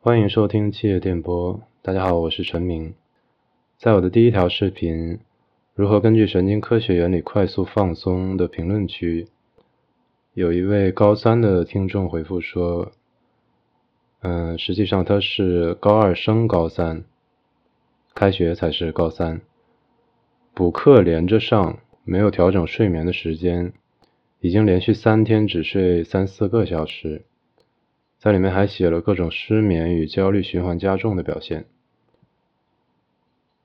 欢迎收听七月电波。大家好，我是陈明。在我的第一条视频《如何根据神经科学原理快速放松》的评论区，有一位高三的听众回复说：“嗯，实际上他是高二升高三，开学才是高三，补课连着上，没有调整睡眠的时间，已经连续三天只睡三四个小时。”在里面还写了各种失眠与焦虑循环加重的表现。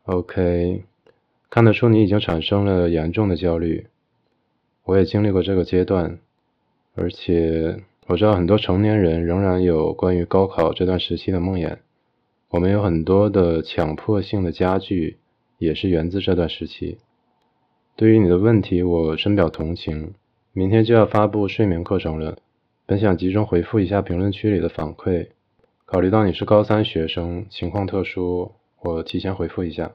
OK，看得出你已经产生了严重的焦虑。我也经历过这个阶段，而且我知道很多成年人仍然有关于高考这段时期的梦魇。我们有很多的强迫性的加剧，也是源自这段时期。对于你的问题，我深表同情。明天就要发布睡眠课程了。本想集中回复一下评论区里的反馈，考虑到你是高三学生，情况特殊，我提前回复一下。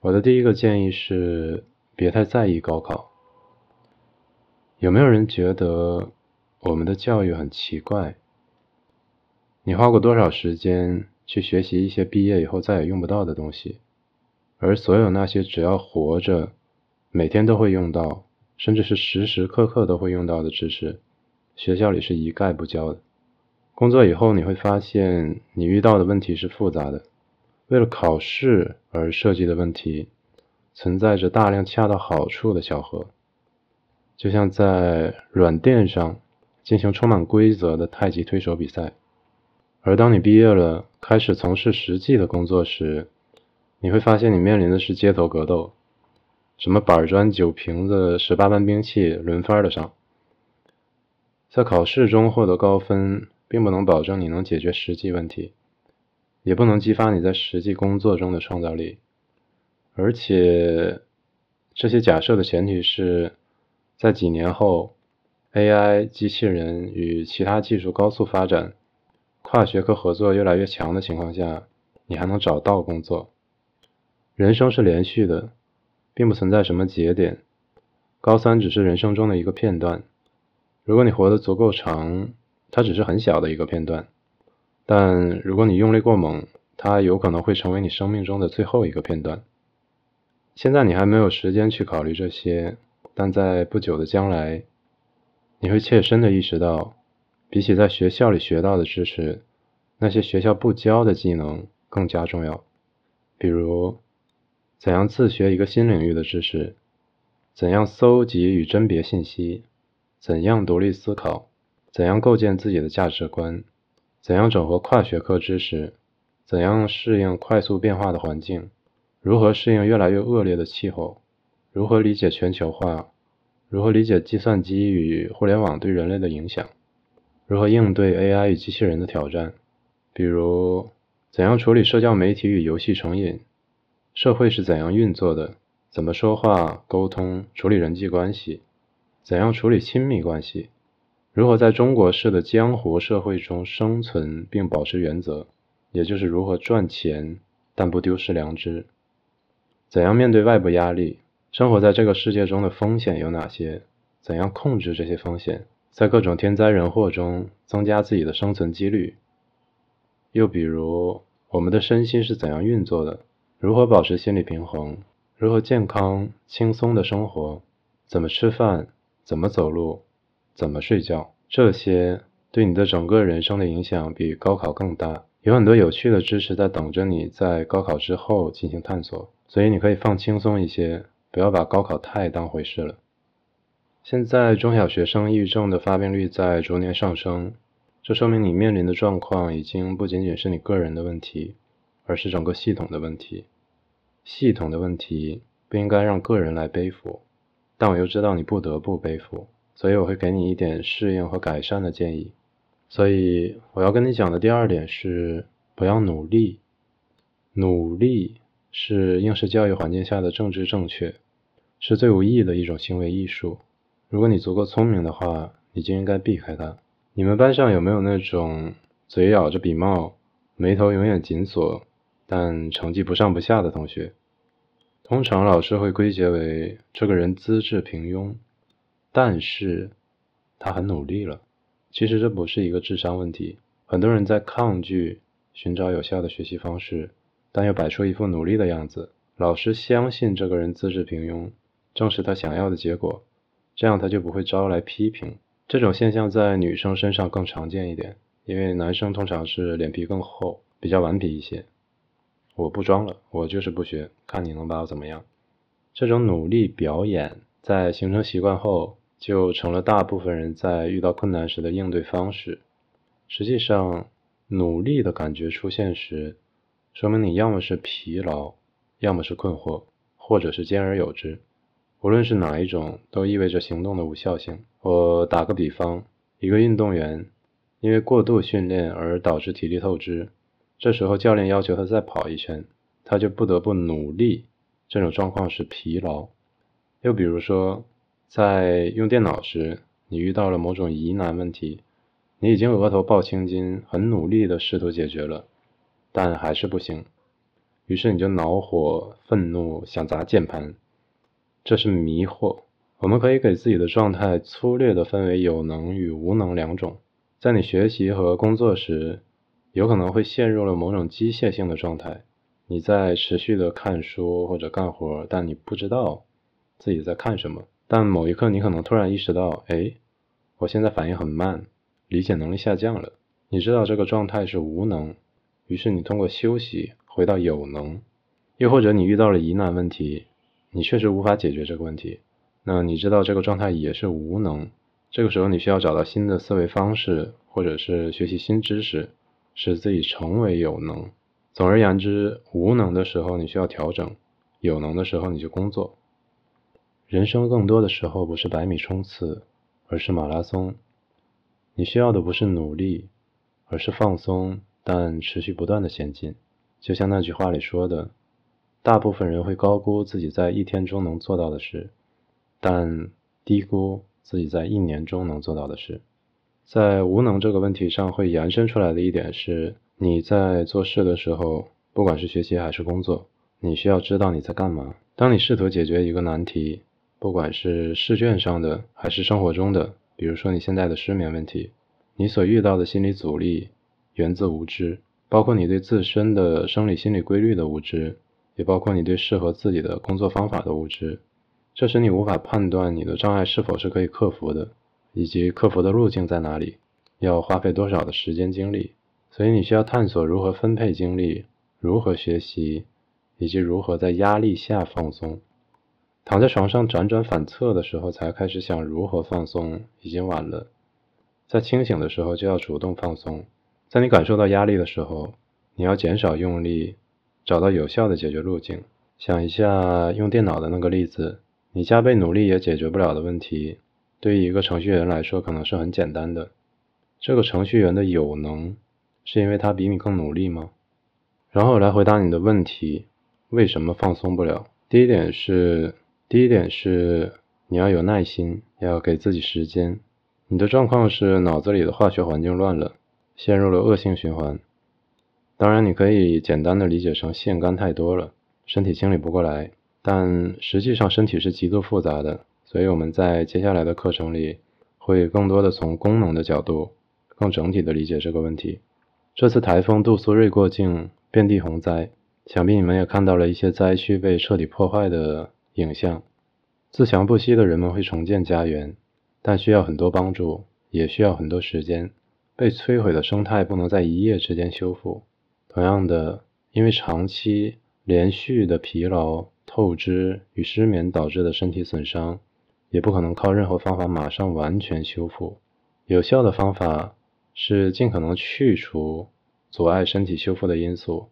我的第一个建议是，别太在意高考。有没有人觉得我们的教育很奇怪？你花过多少时间去学习一些毕业以后再也用不到的东西？而所有那些只要活着，每天都会用到，甚至是时时刻刻都会用到的知识？学校里是一概不教的。工作以后你会发现，你遇到的问题是复杂的。为了考试而设计的问题，存在着大量恰到好处的巧合，就像在软垫上进行充满规则的太极推手比赛。而当你毕业了，开始从事实际的工作时，你会发现你面临的是街头格斗，什么板砖、酒瓶子、十八般兵器，轮番的上。在考试中获得高分，并不能保证你能解决实际问题，也不能激发你在实际工作中的创造力。而且，这些假设的前提是，在几年后，AI、机器人与其他技术高速发展，跨学科合作越来越强的情况下，你还能找到工作。人生是连续的，并不存在什么节点，高三只是人生中的一个片段。如果你活得足够长，它只是很小的一个片段；但如果你用力过猛，它有可能会成为你生命中的最后一个片段。现在你还没有时间去考虑这些，但在不久的将来，你会切身的意识到，比起在学校里学到的知识，那些学校不教的技能更加重要。比如，怎样自学一个新领域的知识，怎样搜集与甄别信息。怎样独立思考？怎样构建自己的价值观？怎样整合跨学科知识？怎样适应快速变化的环境？如何适应越来越恶劣的气候？如何理解全球化？如何理解计算机与互联网对人类的影响？如何应对 AI 与机器人的挑战？比如，怎样处理社交媒体与游戏成瘾？社会是怎样运作的？怎么说话、沟通、处理人际关系？怎样处理亲密关系？如何在中国式的江湖社会中生存并保持原则，也就是如何赚钱但不丢失良知？怎样面对外部压力？生活在这个世界中的风险有哪些？怎样控制这些风险？在各种天灾人祸中增加自己的生存几率？又比如，我们的身心是怎样运作的？如何保持心理平衡？如何健康轻松的生活？怎么吃饭？怎么走路，怎么睡觉，这些对你的整个人生的影响比高考更大。有很多有趣的知识在等着你在高考之后进行探索，所以你可以放轻松一些，不要把高考太当回事了。现在中小学生抑郁症的发病率在逐年上升，这说明你面临的状况已经不仅仅是你个人的问题，而是整个系统的问题。系统的问题不应该让个人来背负。但我又知道你不得不背负，所以我会给你一点适应和改善的建议。所以我要跟你讲的第二点是，不要努力。努力是应试教育环境下的政治正确，是最无意义的一种行为艺术。如果你足够聪明的话，你就应该避开它。你们班上有没有那种嘴咬着笔帽、眉头永远紧锁，但成绩不上不下的同学？通常老师会归结为这个人资质平庸，但是他很努力了。其实这不是一个智商问题，很多人在抗拒寻找有效的学习方式，但又摆出一副努力的样子。老师相信这个人资质平庸，正是他想要的结果，这样他就不会招来批评。这种现象在女生身上更常见一点，因为男生通常是脸皮更厚，比较顽皮一些。我不装了，我就是不学，看你能把我怎么样。这种努力表演，在形成习惯后，就成了大部分人在遇到困难时的应对方式。实际上，努力的感觉出现时，说明你要么是疲劳。要么是困惑，或者是兼而有之。无论是哪一种，都意味着行动的无效性。我打个比方，一个运动员因为过度训练而导致体力透支，这时候教练要求他再跑一圈，他就不得不努力。这种状况是疲劳。又比如说，在用电脑时，你遇到了某种疑难问题，你已经额头爆青筋，很努力的试图解决了，但还是不行。于是你就恼火、愤怒，想砸键盘，这是迷惑。我们可以给自己的状态粗略地分为有能与无能两种。在你学习和工作时，有可能会陷入了某种机械性的状态，你在持续的看书或者干活，但你不知道自己在看什么。但某一刻，你可能突然意识到，哎，我现在反应很慢，理解能力下降了。你知道这个状态是无能，于是你通过休息。回到有能，又或者你遇到了疑难问题，你确实无法解决这个问题，那你知道这个状态也是无能。这个时候你需要找到新的思维方式，或者是学习新知识，使自己成为有能。总而言之，无能的时候你需要调整，有能的时候你就工作。人生更多的时候不是百米冲刺，而是马拉松。你需要的不是努力，而是放松但持续不断的前进。就像那句话里说的，大部分人会高估自己在一天中能做到的事，但低估自己在一年中能做到的事。在无能这个问题上，会延伸出来的一点是，你在做事的时候，不管是学习还是工作，你需要知道你在干嘛。当你试图解决一个难题，不管是试卷上的还是生活中的，比如说你现在的失眠问题，你所遇到的心理阻力源自无知。包括你对自身的生理心理规律的无知，也包括你对适合自己的工作方法的无知，这使你无法判断你的障碍是否是可以克服的，以及克服的路径在哪里，要花费多少的时间精力。所以你需要探索如何分配精力，如何学习，以及如何在压力下放松。躺在床上辗转反侧的时候才开始想如何放松，已经晚了。在清醒的时候就要主动放松。在你感受到压力的时候，你要减少用力，找到有效的解决路径。想一下用电脑的那个例子，你加倍努力也解决不了的问题，对于一个程序员来说可能是很简单的。这个程序员的有能，是因为他比你更努力吗？然后来回答你的问题：为什么放松不了？第一点是，第一点是你要有耐心，要给自己时间。你的状况是脑子里的化学环境乱了。陷入了恶性循环。当然，你可以简单的理解成腺苷太多了，身体清理不过来。但实际上，身体是极度复杂的，所以我们在接下来的课程里会更多的从功能的角度，更整体的理解这个问题。这次台风杜苏芮过境，遍地洪灾，想必你们也看到了一些灾区被彻底破坏的影像。自强不息的人们会重建家园，但需要很多帮助，也需要很多时间。被摧毁的生态不能在一夜之间修复。同样的，因为长期连续的疲劳、透支与失眠导致的身体损伤，也不可能靠任何方法马上完全修复。有效的方法是尽可能去除阻碍身体修复的因素，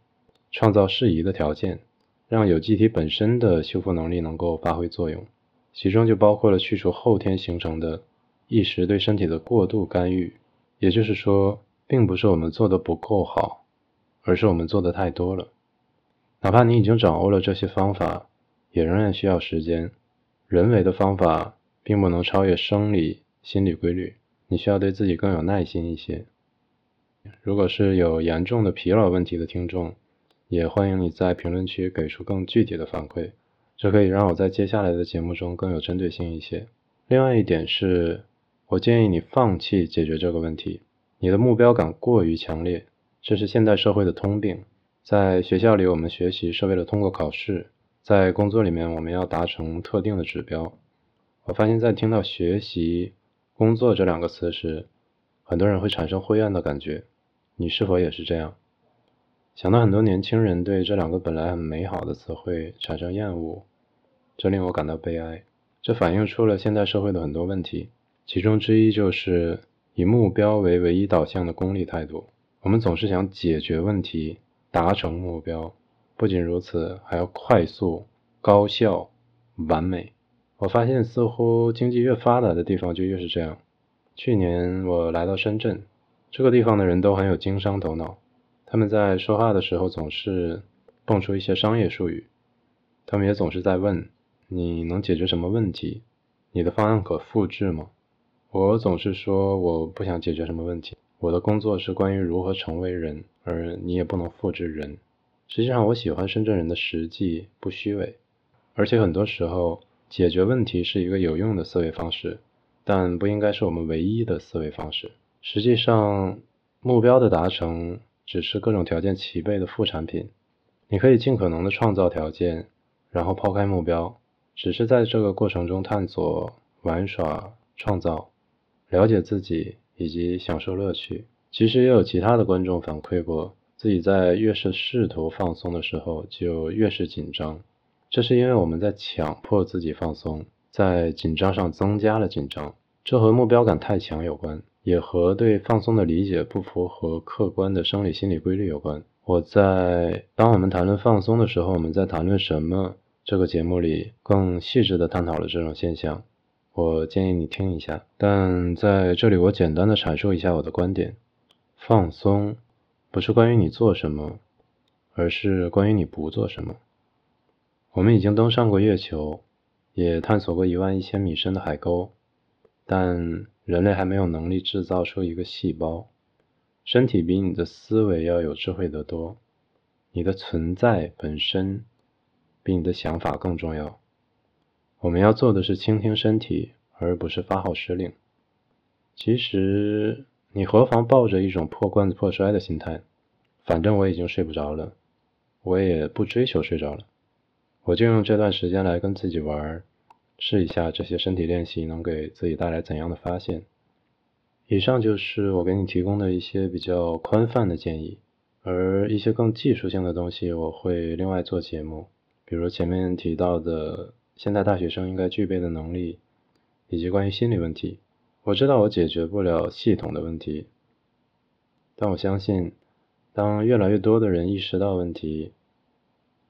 创造适宜的条件，让有机体本身的修复能力能够发挥作用。其中就包括了去除后天形成的一时对身体的过度干预。也就是说，并不是我们做的不够好，而是我们做的太多了。哪怕你已经掌握了这些方法，也仍然需要时间。人为的方法并不能超越生理、心理规律，你需要对自己更有耐心一些。如果是有严重的疲劳问题的听众，也欢迎你在评论区给出更具体的反馈，这可以让我在接下来的节目中更有针对性一些。另外一点是。我建议你放弃解决这个问题。你的目标感过于强烈，这是现代社会的通病。在学校里，我们学习是为了通过考试；在工作里面，我们要达成特定的指标。我发现，在听到“学习”“工作”这两个词时，很多人会产生灰暗的感觉。你是否也是这样？想到很多年轻人对这两个本来很美好的词汇产生厌恶，这令我感到悲哀。这反映出了现代社会的很多问题，其中之一就是以目标为唯一导向的功利态度。我们总是想解决问题、达成目标，不仅如此，还要快速、高效、完美。我发现，似乎经济越发达的地方就越是这样。去年我来到深圳，这个地方的人都很有经商头脑。他们在说话的时候总是蹦出一些商业术语，他们也总是在问你能解决什么问题，你的方案可复制吗？我总是说我不想解决什么问题，我的工作是关于如何成为人，而你也不能复制人。实际上，我喜欢深圳人的实际，不虚伪，而且很多时候解决问题是一个有用的思维方式，但不应该是我们唯一的思维方式。实际上，目标的达成。只是各种条件齐备的副产品，你可以尽可能的创造条件，然后抛开目标，只是在这个过程中探索、玩耍、创造、了解自己以及享受乐趣。其实也有其他的观众反馈过，自己在越是试图放松的时候，就越是紧张。这是因为我们在强迫自己放松，在紧张上增加了紧张，这和目标感太强有关。也和对放松的理解不符合客观的生理心理规律有关。我在当我们谈论放松的时候，我们在谈论什么？这个节目里更细致地探讨了这种现象。我建议你听一下。但在这里，我简单的阐述一下我的观点：放松不是关于你做什么，而是关于你不做什么。我们已经登上过月球，也探索过一万一千米深的海沟，但。人类还没有能力制造出一个细胞，身体比你的思维要有智慧得多，你的存在本身比你的想法更重要。我们要做的是倾听身体，而不是发号施令。其实，你何妨抱着一种破罐子破摔的心态？反正我已经睡不着了，我也不追求睡着了，我就用这段时间来跟自己玩。试一下这些身体练习能给自己带来怎样的发现。以上就是我给你提供的一些比较宽泛的建议，而一些更技术性的东西我会另外做节目，比如前面提到的现在大学生应该具备的能力，以及关于心理问题。我知道我解决不了系统的问题，但我相信，当越来越多的人意识到问题，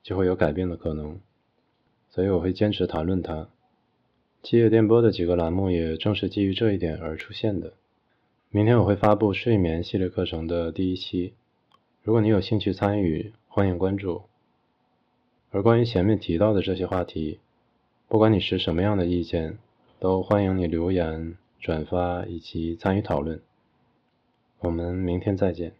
就会有改变的可能，所以我会坚持谈论它。七月电波的几个栏目也正是基于这一点而出现的。明天我会发布睡眠系列课程的第一期，如果你有兴趣参与，欢迎关注。而关于前面提到的这些话题，不管你持什么样的意见，都欢迎你留言、转发以及参与讨论。我们明天再见。